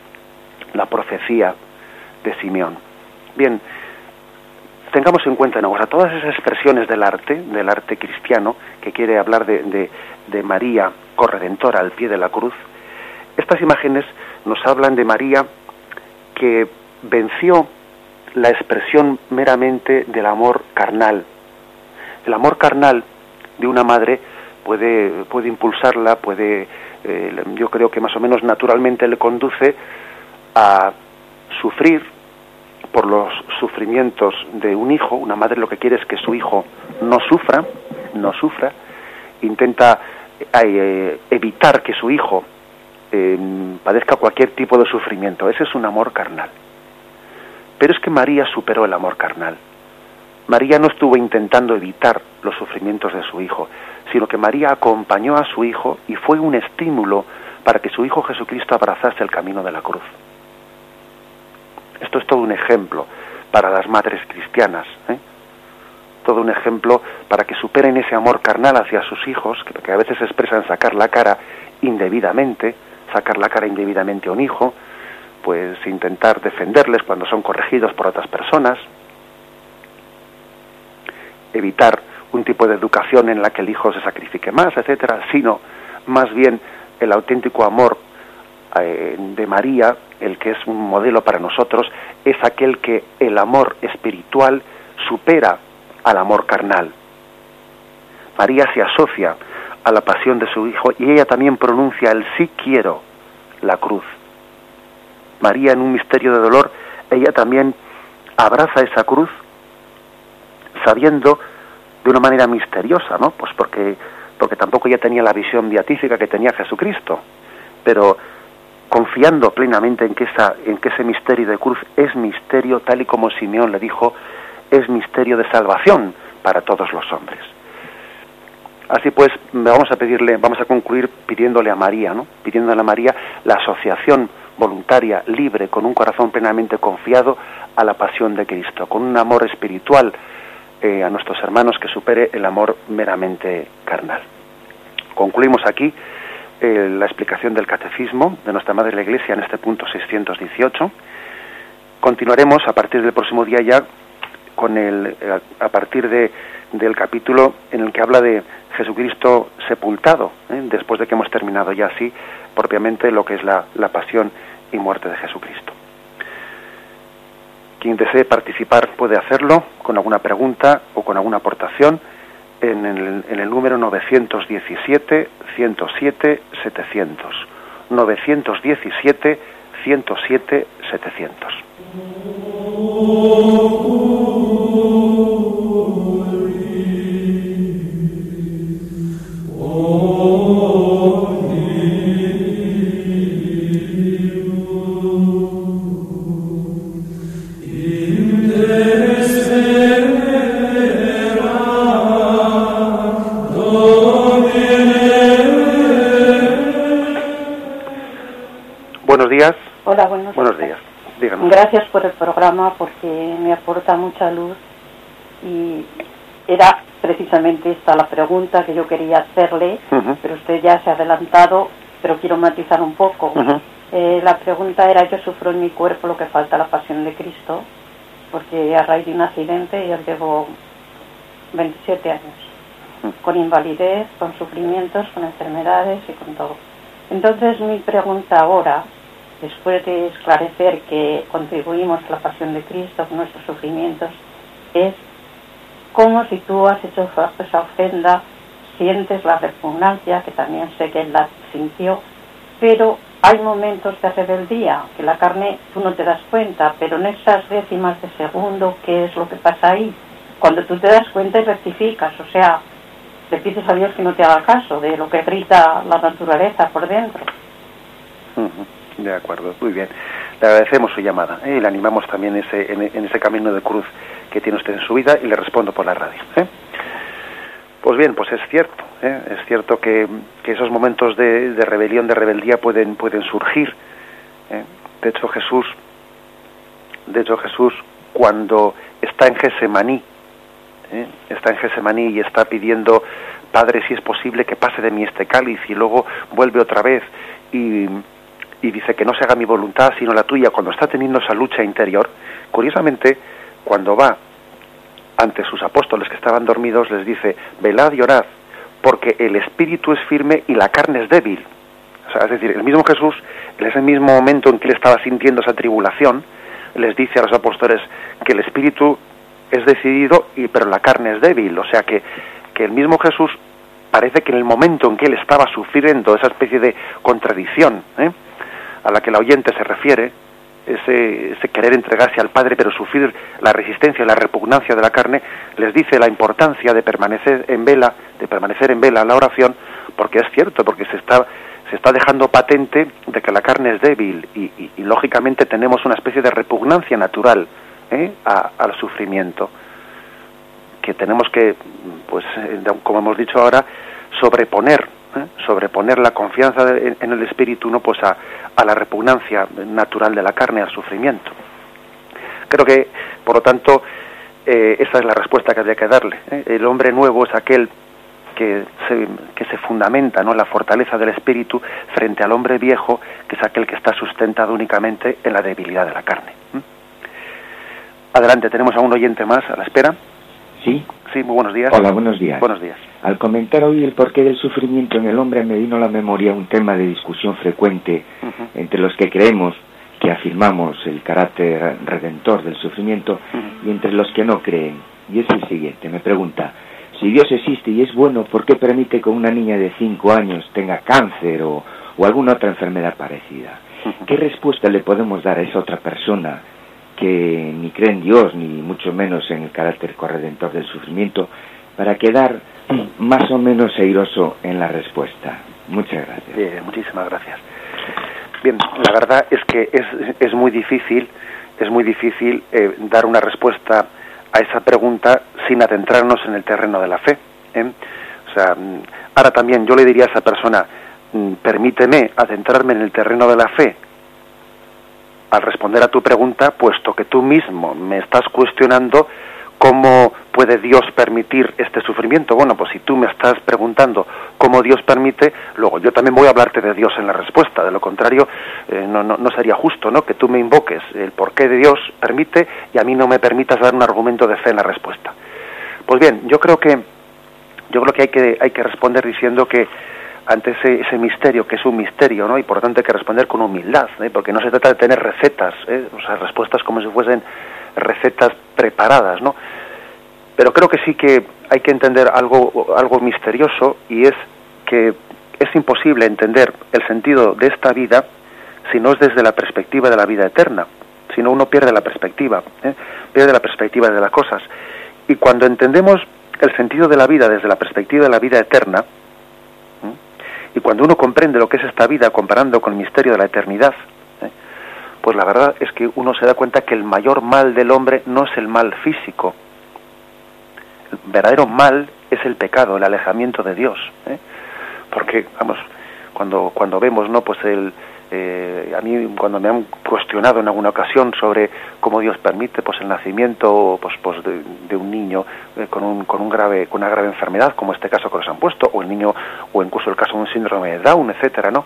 la profecía de Simeón. Bien, tengamos en cuenta ahora todas esas expresiones del arte, del arte cristiano, que quiere hablar de, de María corredentora al pie de la cruz, estas imágenes nos hablan de María que venció la expresión meramente del amor carnal. El amor carnal de una madre puede, puede impulsarla, puede eh, yo creo que más o menos naturalmente le conduce a sufrir por los sufrimientos de un hijo, una madre lo que quiere es que su hijo no sufra, no sufra, intenta eh, evitar que su hijo padezca cualquier tipo de sufrimiento, ese es un amor carnal. Pero es que María superó el amor carnal. María no estuvo intentando evitar los sufrimientos de su hijo, sino que María acompañó a su hijo y fue un estímulo para que su hijo Jesucristo abrazase el camino de la cruz. Esto es todo un ejemplo para las madres cristianas, ¿eh? todo un ejemplo para que superen ese amor carnal hacia sus hijos, que, a veces expresan sacar la cara indebidamente, sacar la cara indebidamente a un hijo, pues intentar defenderles cuando son corregidos por otras personas, evitar un tipo de educación en la que el hijo se sacrifique más, etcétera, sino más bien el auténtico amor eh, de María, el que es un modelo para nosotros, es aquel que el amor espiritual supera al amor carnal. María se asocia a la pasión de su hijo y ella también pronuncia el sí quiero, la cruz. María en un misterio de dolor, ella también abraza esa cruz sabiendo de una manera misteriosa, ¿no? Pues porque porque tampoco ella tenía la visión beatífica que tenía Jesucristo, pero confiando plenamente en que esa en que ese misterio de cruz es misterio tal y como Simeón le dijo, es misterio de salvación para todos los hombres. Así pues, vamos a pedirle, vamos a concluir pidiéndole a María, ¿no? Pidiéndole a María la asociación voluntaria, libre, con un corazón plenamente confiado a la pasión de Cristo, con un amor espiritual eh, a nuestros hermanos que supere el amor meramente carnal. Concluimos aquí eh, la explicación del catecismo de nuestra Madre la Iglesia en este punto 618. Continuaremos a partir del próximo día ya con el, eh, a partir de, del capítulo en el que habla de Jesucristo sepultado, después de que hemos terminado ya así propiamente lo que es la, la pasión y muerte de Jesucristo. Quien desee participar puede hacerlo con alguna pregunta o con alguna aportación en el, número 917 107 Gracias por el programa porque me aporta mucha luz. Y era precisamente esta la pregunta que yo quería hacerle, pero usted ya se ha adelantado, pero quiero matizar un poco. Eh, la pregunta era, yo sufro en mi cuerpo lo que falta la pasión de Cristo, porque a raíz de un accidente yo llevo 27 años, con invalidez, con sufrimientos, con enfermedades y con todo. Entonces mi pregunta ahora después de esclarecer que contribuimos a la pasión de Cristo con nuestros sufrimientos, es como si tú has hecho esa ofrenda, sientes la repugnancia, que también sé que él la sintió, pero hay momentos de rebeldía, que la carne tú no te das cuenta, pero en esas décimas de segundo, ¿qué es lo que pasa ahí? Cuando tú te das cuenta y rectificas, o sea, le pides a Dios que no te haga caso de lo que grita la naturaleza por dentro. De acuerdo, muy bien. Le agradecemos su llamada ¿eh? y le animamos también ese, en, ese camino de cruz que tiene usted en su vida y le respondo por la radio. ¿eh? Pues bien, pues es cierto, ¿eh? es cierto que, esos momentos de, rebelión, de rebeldía pueden, pueden surgir. De hecho, Jesús, de hecho Jesús, cuando está en Gesemaní, está en Gesemaní y está pidiendo, Padre, si es posible que pase de mí este cáliz, y luego vuelve otra vez y y dice que no se haga mi voluntad sino la tuya cuando está teniendo esa lucha interior, curiosamente, cuando va ante sus apóstoles que estaban dormidos, les dice, velad y orad, porque el espíritu es firme y la carne es débil. Es decir, el mismo Jesús, en ese mismo momento en que él estaba sintiendo esa tribulación, les dice a los apóstoles que el espíritu es decidido, y, pero la carne es débil. O sea que, que el mismo Jesús parece que en el momento en que él estaba sufriendo esa especie de contradicción, ¿eh? A la que la oyente se refiere, ese, ese, querer entregarse al Padre pero sufrir la resistencia y la repugnancia de la carne, les dice la importancia de permanecer en vela, de permanecer en vela la oración, porque es cierto, porque se está, se está dejando patente de que la carne es débil y, lógicamente tenemos una especie de repugnancia natural ¿eh? al sufrimiento, que tenemos que, pues, eh, como hemos dicho ahora, sobreponer sobreponer la confianza en el espíritu no pues a, la repugnancia natural de la carne al sufrimiento. Creo que por lo tanto eh, esa es la respuesta que habría que darle ¿eh? el hombre nuevo es aquel que se, que se fundamenta no la fortaleza del espíritu frente al hombre viejo que es aquel que está sustentado únicamente en la debilidad de la carne adelante tenemos a un oyente más a la espera Sí. Sí, muy buenos días. Hola, buenos días. Buenos días. Al comentar hoy el porqué del sufrimiento en el hombre me vino a la memoria un tema de discusión frecuente entre los que creemos que afirmamos el carácter redentor del sufrimiento y entre los que no creen. Y es el siguiente, me pregunta, si Dios existe y es bueno, ¿por qué permite que una niña de 5 años tenga cáncer o, o alguna otra enfermedad parecida? ¿Qué respuesta le podemos dar a esa otra persona que ni cree en Dios, ni mucho menos en el carácter corredentor del sufrimiento, para quedar más o menos airoso en la respuesta? Muchas gracias. Bien, muchísimas gracias. Bien, la verdad es que es, es muy difícil, es muy difícil eh, dar una respuesta a esa pregunta sin adentrarnos en el terreno de la fe. ¿eh? O sea, mm, ahora también yo le diría a esa persona, mm, permíteme adentrarme en el terreno de la fe al responder a tu pregunta, puesto que tú mismo me estás cuestionando cómo puede Dios permitir este sufrimiento. Bueno, pues si tú me estás preguntando cómo Dios permite, luego yo también voy a hablarte de Dios en la respuesta. De lo contrario, eh, no, no, no, sería justo, ¿no? Que tú me invoques el por qué de Dios permite y a mí no me permitas dar un argumento de fe en la respuesta. Pues bien, yo creo que yo creo que hay que hay que responder diciendo que ante ese, ese, misterio, que es un misterio, ¿no? Y por lo tanto hay que responder con humildad, ¿eh? porque no se trata de tener recetas, ¿eh? o sea, respuestas como si fuesen recetas preparadas, ¿no? Pero creo que sí que hay que entender algo, algo misterioso y es que es imposible entender el sentido de esta vida si no es desde la perspectiva de la vida eterna, si no uno pierde la perspectiva, ¿eh? pierde la perspectiva de las cosas. Y cuando entendemos el sentido de la vida desde la perspectiva de la vida eterna, cuando uno comprende lo que es esta vida comparando con el misterio de la eternidad, ¿eh? pues la verdad es que uno se da cuenta que el mayor mal del hombre no es el mal físico. El verdadero mal es el pecado, el alejamiento de Dios. ¿eh? Porque, vamos, cuando, cuando vemos, ¿no? Pues el, eh, a mí cuando me han cuestionado en alguna ocasión sobre cómo Dios permite pues el nacimiento pues, pues de, un niño eh, con un con un grave con una grave enfermedad como este caso que nos han puesto o el niño o incluso el caso de un síndrome de Down etcétera no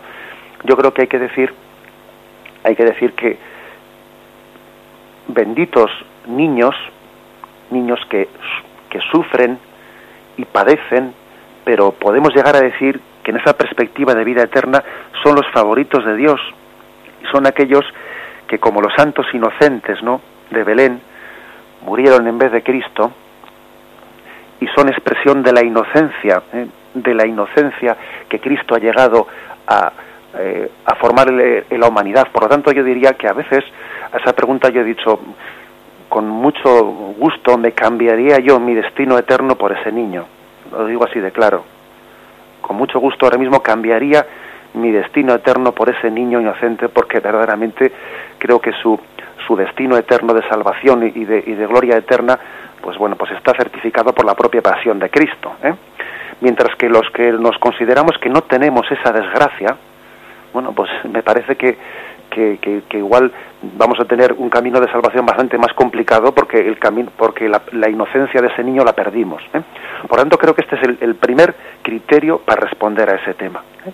yo creo que hay que decir hay que decir que benditos niños niños que que sufren y padecen pero podemos llegar a decir que en esa perspectiva de vida eterna son los favoritos de Dios son aquellos que como los santos inocentes, ¿no? de Belén murieron en vez de Cristo y son expresión de la inocencia, ¿eh? de la inocencia que Cristo ha llegado a, eh, a formar en la humanidad. Por lo tanto, yo diría que a veces a esa pregunta yo he dicho con mucho gusto me cambiaría yo mi destino eterno por ese niño. Lo digo así de claro con mucho gusto ahora mismo cambiaría mi destino eterno por ese niño inocente porque verdaderamente creo que su, su destino eterno de salvación y de, y de gloria eterna pues bueno pues está certificado por la propia pasión de Cristo ¿eh? mientras que los que nos consideramos que no tenemos esa desgracia bueno pues me parece que que, igual vamos a tener un camino de salvación bastante más complicado porque el camino porque la, inocencia de ese niño la perdimos ¿eh? por tanto creo que este es el, el, primer criterio para responder a ese tema ¿eh?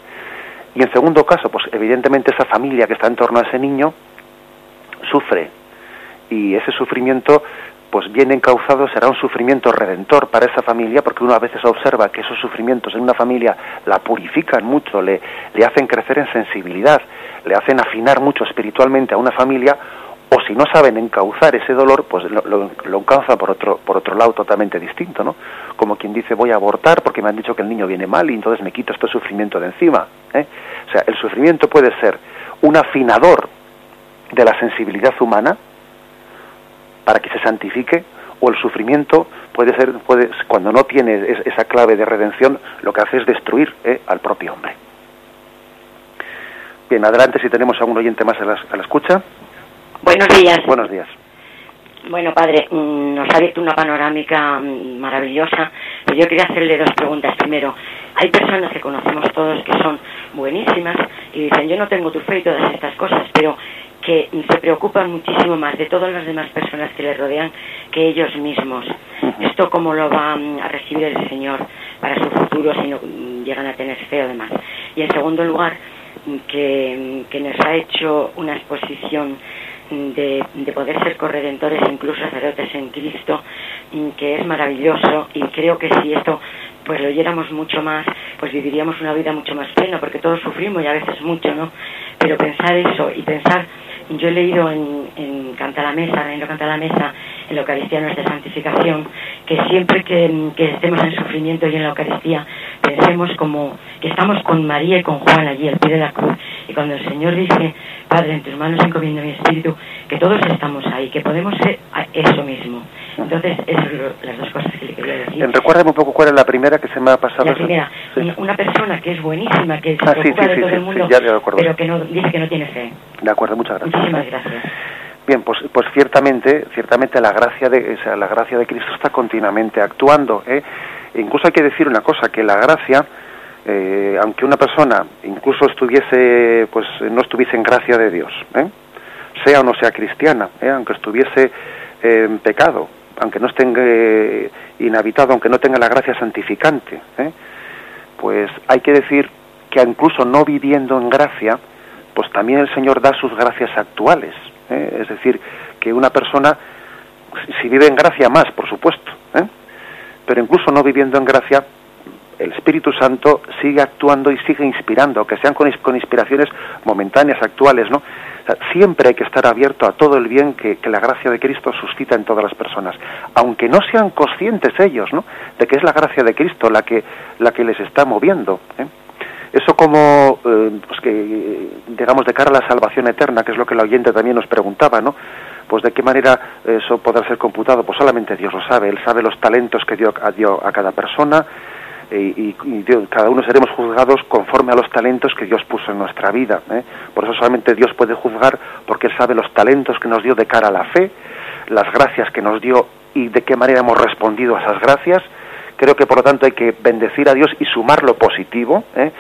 y en segundo caso pues evidentemente esa familia que está en torno a ese niño sufre y ese sufrimiento pues bien encauzado será un sufrimiento redentor para esa familia, porque uno a veces observa que esos sufrimientos en una familia la purifican mucho, le, le hacen crecer en sensibilidad, le hacen afinar mucho espiritualmente a una familia, o si no saben encauzar ese dolor, pues lo, lo, por otro, por otro lado totalmente distinto, ¿no? Como quien dice voy a abortar porque me han dicho que el niño viene mal y entonces me quito este sufrimiento de encima. ¿eh? O sea, el sufrimiento puede ser un afinador de la sensibilidad humana, para que se santifique o el sufrimiento puede ser puede cuando no tiene esa clave de redención lo que hace es destruir ¿eh? al propio hombre bien adelante si tenemos a un oyente más a la, a la escucha buenos días buenos días bueno, padre, nos ha abierto una panorámica maravillosa, pero yo quería hacerle dos preguntas. Primero, hay personas que conocemos todos que son buenísimas y dicen, yo no tengo tu fe y todas estas cosas, pero que se preocupan muchísimo más de todas las demás personas que le rodean que ellos mismos. Esto cómo lo va a recibir el Señor para su futuro si no llegan a tener fe o demás. Y en segundo lugar, que, que nos ha hecho una exposición de, de, poder ser corredentores e incluso sacerdotes en Cristo, que es maravilloso y creo que si esto pues lo oyéramos mucho más, pues viviríamos una vida mucho más plena, porque todos sufrimos y a veces mucho, ¿no? Pero pensar eso y pensar, yo he leído en, en Canta la Mesa, en Canta la Mesa, en la Eucaristía Nuestra Santificación, que siempre que, que, estemos en sufrimiento y en la Eucaristía, pensemos como que estamos con María y con Juan allí al pie de la cruz. Y cuando el Señor dice, Padre, en tus manos encomiendo mi espíritu, que todos estamos ahí, que podemos ser eso mismo. Entonces, esas son las dos cosas que le quería decir. Recuérdame un poco cuál es la primera que se me ha pasado. La primera, una persona que es buenísima, que se ah, preocupa de todo el mundo, pero que no, dice que no tiene fe. De acuerdo, muchas gracias. Muchísimas gracias. Bien, pues, pues ciertamente, ciertamente la gracia de, o sea, la gracia de Cristo está continuamente actuando. ¿eh? E incluso hay que decir una cosa, que la gracia, eh, aunque una persona incluso estuviese, pues no estuviese en gracia de Dios, ¿eh? sea o no sea cristiana, ¿eh? aunque estuviese en pecado, aunque no esté eh, inhabitado, aunque no tenga la gracia santificante, ¿eh? pues hay que decir que incluso no viviendo en gracia, pues también el Señor da sus gracias actuales. ¿eh? Es decir, que una persona, si vive en gracia más, por supuesto, pero incluso no viviendo en gracia, el Espíritu Santo sigue actuando y sigue inspirando, que sean con, inspiraciones momentáneas, actuales, ¿no? siempre hay que estar abierto a todo el bien que, la gracia de Cristo suscita en todas las personas, aunque no sean conscientes ellos, ¿no? De que es la gracia de Cristo la que, la que les está moviendo. ¿eh? Eso como, eh, pues que, digamos, de cara a la salvación eterna, que es lo que el oyente también nos preguntaba, ¿no? Pues de qué manera eso podrá ser computado, pues solamente Dios lo sabe, Él sabe los talentos que dio, dio a cada persona, y, cada uno seremos juzgados conforme a los talentos que Dios puso en nuestra vida. ¿eh? Por eso solamente Dios puede juzgar porque Él sabe los talentos que nos dio de cara a la fe, las gracias que nos dio y de qué manera hemos respondido a esas gracias. Creo que por lo tanto hay que bendecir a Dios y sumar lo positivo. ¿eh?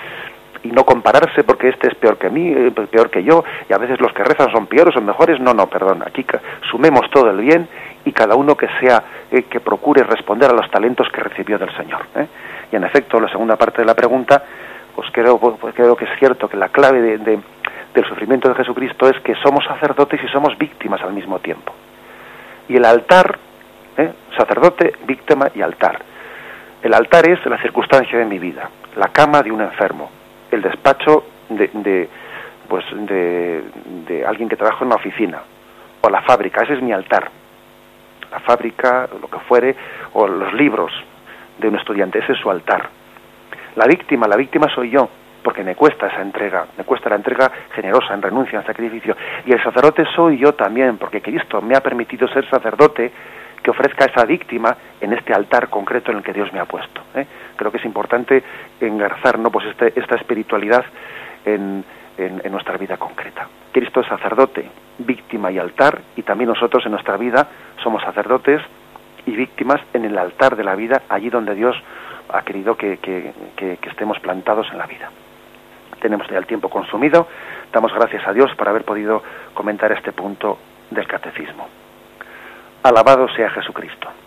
y no compararse porque este es peor que mí, eh, peor que yo, y a veces los que rezan son peores o mejores. No, no, perdón. Aquí sumemos todo el bien y cada uno que sea, que procure responder a los talentos que recibió del Señor. ¿eh? Y en efecto, la segunda parte de la pregunta, pues creo, pues creo que es cierto que la clave de, del sufrimiento de Jesucristo es que somos sacerdotes y somos víctimas al mismo tiempo. Y el altar, ¿eh? sacerdote, víctima y altar. El altar es la circunstancia de mi vida, la cama de un enfermo, el despacho de, de pues de, de alguien que trabaja en una oficina o la fábrica, ese es mi altar. La fábrica, lo que fuere, o los libros, de un estudiante, ese es su altar. La víctima, la víctima soy yo, porque me cuesta esa entrega, me cuesta la entrega generosa, en renuncia, en sacrificio. Y el sacerdote soy yo también, porque Cristo me ha permitido ser sacerdote que ofrezca a esa víctima en este altar concreto en el que Dios me ha puesto. ¿eh? Creo que es importante engarzar ¿no? pues este, esta espiritualidad en, en, nuestra vida concreta. Cristo es sacerdote, víctima y altar, y también nosotros en nuestra vida somos sacerdotes, y víctimas en el altar de la vida, allí donde Dios ha querido que, estemos plantados en la vida. Tenemos ya el tiempo consumido, damos gracias a Dios por haber podido comentar este punto del catecismo. Alabado sea Jesucristo.